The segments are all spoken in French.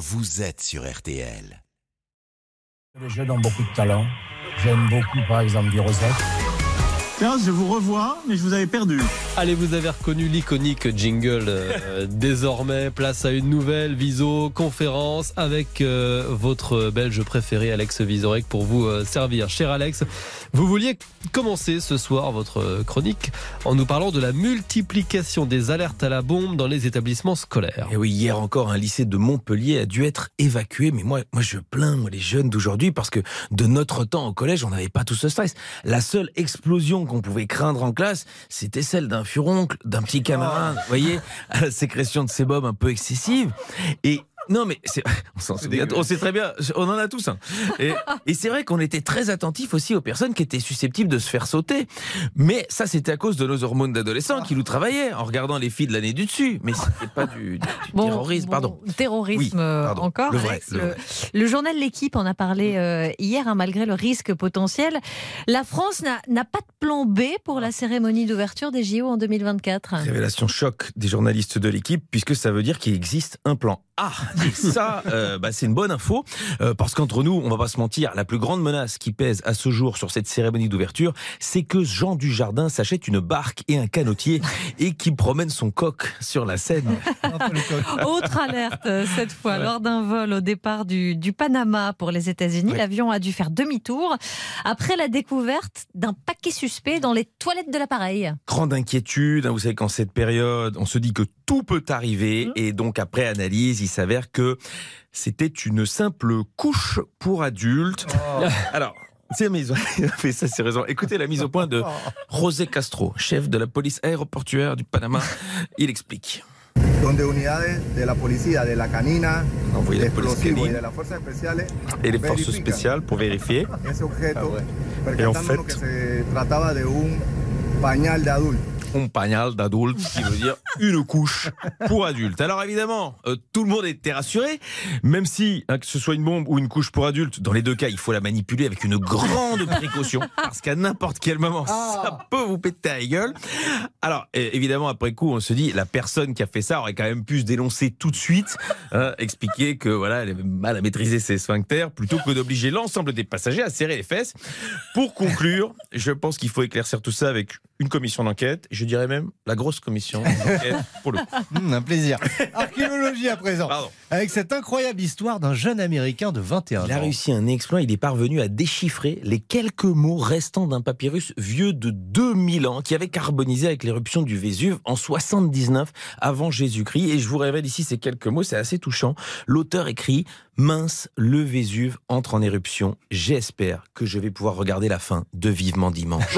vous êtes sur RTL. Les jeunes ont beaucoup de talent. J'aime beaucoup, par exemple, du Je vous revois, mais je vous avais perdu. Allez, vous avez reconnu l'iconique jingle. euh, désormais, place à une nouvelle viso-conférence avec euh, votre belge préféré, Alex Vizorek, pour vous euh, servir. Cher Alex, vous vouliez commencer ce soir votre chronique en nous parlant de la multiplication des alertes à la bombe dans les établissements scolaires. Et oui, hier encore, un lycée de Montpellier a dû être évacué. Mais moi, moi, je plains moi, les jeunes d'aujourd'hui parce que de notre temps au collège, on n'avait pas tout ce stress. La seule explosion qu'on pouvait craindre en classe, c'était celle d'un furoncle, d'un petit camarade. Vous voyez, à la sécrétion de sébum un peu excessive. Et non, mais c'est- on s'en souvient. On sait très bien. On en a tous. un. Et, et c'est vrai qu'on était très attentifs aussi aux personnes qui étaient susceptibles de se faire sauter. Mais ça, c'était à cause de nos hormones d'adolescents qui nous travaillaient en regardant les filles de l'année du dessus. Mais c'était pas du, du- du Bon, terrorisme, bon, pardon. Terrorisme Oui, euh, pardon. encore. Le vrai, Alex. le le, vrai. le journal L'équipe en a parlé euh, hier, hein, malgré le risque potentiel. La France n'a n'a pas de plan B pour la cérémonie d'ouverture des JO en 2024. Révélation choc des journalistes de l'équipe, puisque ça veut dire qu'il existe un plan A. Et ça, euh, bah, c'est une bonne info, euh, parce qu'entre nous, on va pas se mentir, la plus grande menace qui pèse à ce jour sur cette cérémonie d'ouverture, c'est que Jean Dujardin s'achète une barque et un canotier et qui promène son coq sur la Seine. Autre alerte euh, cette fois, lors d'un vol au départ du, du Panama pour les États-Unis, Ouais. l'avion a dû faire demi-tour après la découverte d'un paquet suspect dans les toilettes de l'appareil. Grande inquiétude, hein, vous savez qu'en cette période, on se dit que tout peut arriver, et donc après analyse, il s'avère que c'était une simple couche pour adultes. Alors, c'est la mise, mais ça c'est raison. Écoutez la mise au point de José Castro, chef de la police aéroportuaire du Panama. Il explique. donde unidades de la policía, de la canina, On a envoyé de la police canine et les forces spéciales pour vérifier. Ah, Et en fait- que se trataba de un pañal de adulto. Un pagnal d'adulte, qui veut dire une couche pour adultes. Alors évidemment, euh, tout le monde était rassuré, même si hein, que ce soit une bombe ou une couche pour adultes, dans les deux cas, il faut la manipuler avec une grande précaution, parce qu'à n'importe quel moment, ça peut vous péter à la gueule. Alors évidemment, après coup, on se dit, la personne qui a fait ça aurait quand même pu se dénoncer tout de suite, hein, expliquer que voilà, elle avait mal à maîtriser ses sphincters, plutôt que d'obliger l'ensemble des passagers à serrer les fesses. Pour conclure, je pense qu'il faut éclaircir tout ça avec une commission d'enquête, je dirais même la grosse commission pour le coup. Hum, un plaisir. Archéologie à présent. Pardon. Avec cette incroyable histoire d'un jeune Américain de 21 Il a ans. réussi un exploit, il est parvenu à déchiffrer les quelques mots restants d'un papyrus vieux de 2000 ans qui avait carbonisé avec l'éruption du Vésuve en 79 avant Jésus-Christ. Et je vous révèle ici ces quelques mots, c'est assez touchant. L'auteur écrit Mince, le Vésuve entre en éruption. J'espère que je vais pouvoir regarder la fin de Vivement Dimanche.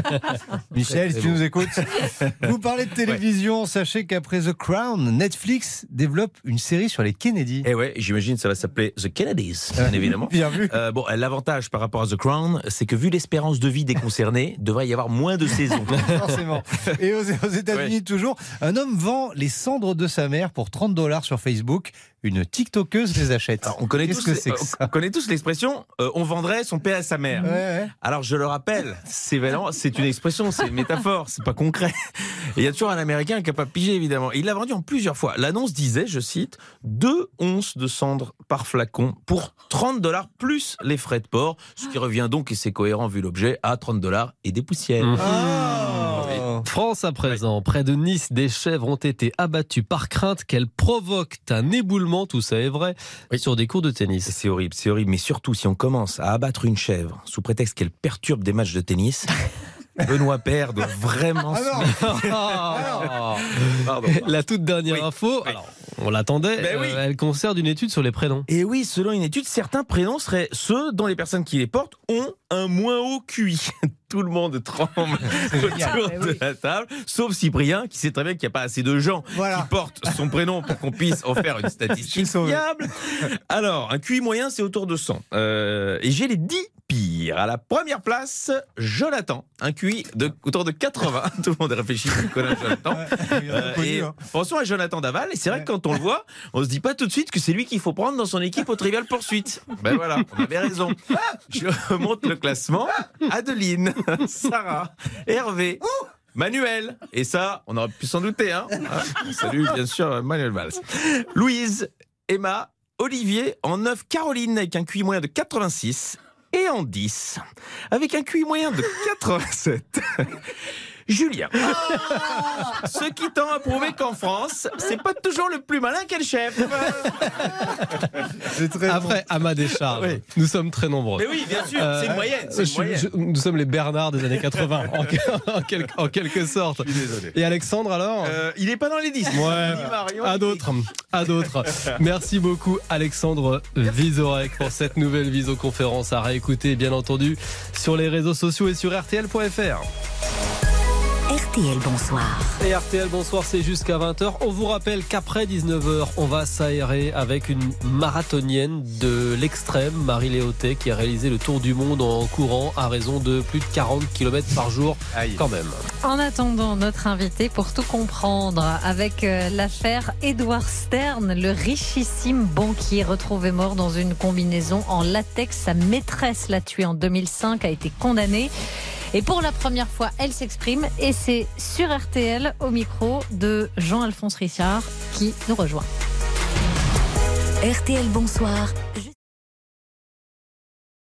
Michel, si tu nous écoutes, vous parlez de télévision. Sachez qu'après The Crown, Netflix développe une série sur les Kennedy. Et ouais, j'imagine ça va s'appeler The Kennedys, bien évidemment. Bien vu. Euh, bon, l'avantage par rapport à The Crown, c'est que vu l'espérance de vie des concernés, devrait y avoir moins de saisons. Forcément. Et aux, aux États-Unis, toujours, un homme vend les cendres de sa mère pour 30 dollars sur Facebook. Une TikTokeuse les achète. On connaît tous, l'expression on vendrait son père à sa mère. Alors je le rappelle, c'est c'est une expression, c'est une métaphore, c'est pas concret. Et il y a toujours un Américain qui a pas pigé évidemment. Il l'a vendu en plusieurs fois. L'annonce disait, je cite, deux onces de cendre par flacon pour 30 dollars plus les frais de port, ce qui revient donc et c'est cohérent vu l'objet à 30 dollars et des poussières. Oh. France à présent, près de Nice, des chèvres ont été abattues par crainte qu'elles provoquent un éboulement, tout ça est vrai, Oui. sur des cours de tennis. C'est horrible, c'est horrible. Mais surtout, si on commence à abattre une chèvre sous prétexte qu'elle perturbe des matchs de tennis, Benoît Père doit vraiment Ah se non. mettre- Ah. Pardon. La toute dernière Oui. info, Oui. alors on l'attendait, Ben oui. euh, elle concerne une étude sur les prénoms. Et oui, selon une étude, certains prénoms seraient ceux dont les personnes qui les portent ont un moins haut QI. Tout le monde tremble autour de la table, sauf Cyprien, qui sait très bien qu'il n'y a pas assez de gens Voilà. qui portent son prénom pour qu'on puisse en faire une statistique fiable. Alors, un QI moyen, c'est autour de 100. Euh, et j'ai les 10 À la première place, Jonathan, un QI de, autour de 80. Tout le monde réfléchit, connaît Jonathan. Euh, et hein. pensons à Jonathan Daval, et c'est vrai que quand on le voit, on se dit pas tout de suite que c'est lui qu'il faut prendre dans son équipe au Trivial Poursuite. Ben voilà, on avait raison. Je remonte le classement. Adeline, Sarah, Hervé. Manuel, et ça, on aurait pu s'en douter. Hein. Salut, bien sûr, Manuel Valls. Louise, Emma Olivier en 9, Caroline avec un QI moyen de 86 et en 10 avec un QI moyen de 87. Julien. Ce qui tend à prouver qu'en France, c'est pas toujours le plus malin qu'est le chef. C'est très Après, à ma décharge, Oui. nous sommes très nombreux. Mais oui, bien sûr, Euh, c'est une moyenne. c'est une je- moyenne. je- nous sommes les Bernard des années 80, en, en quel- en quelque sorte. désolé. Et Alexandre alors? Euh, il est pas dans les 10. Ouais, Marion, à d'autres, à d'autres. Merci beaucoup Alexandre Vizorek pour cette nouvelle visioconférence à réécouter bien entendu sur les réseaux sociaux et sur rtl.fr. RTL Bonsoir. Et RTL, bonsoir, c'est jusqu'à 20h. On vous rappelle qu'après 19h, on va s'aérer avec une marathonienne de l'extrême, Marie Léotet, qui a réalisé le tour du monde en courant à raison de plus de 40 km par jour, Aïe. quand même. En attendant, notre invité pour tout comprendre avec euh, l'affaire Edward Stern, le richissime banquier retrouvé mort dans une combinaison en latex. Sa maîtresse l'a tué en 2005, a été condamnée. Et pour la première fois, elle s'exprime et c'est sur RTL au micro de Jean-Alphonse Richard qui nous rejoint. RTL Bonsoir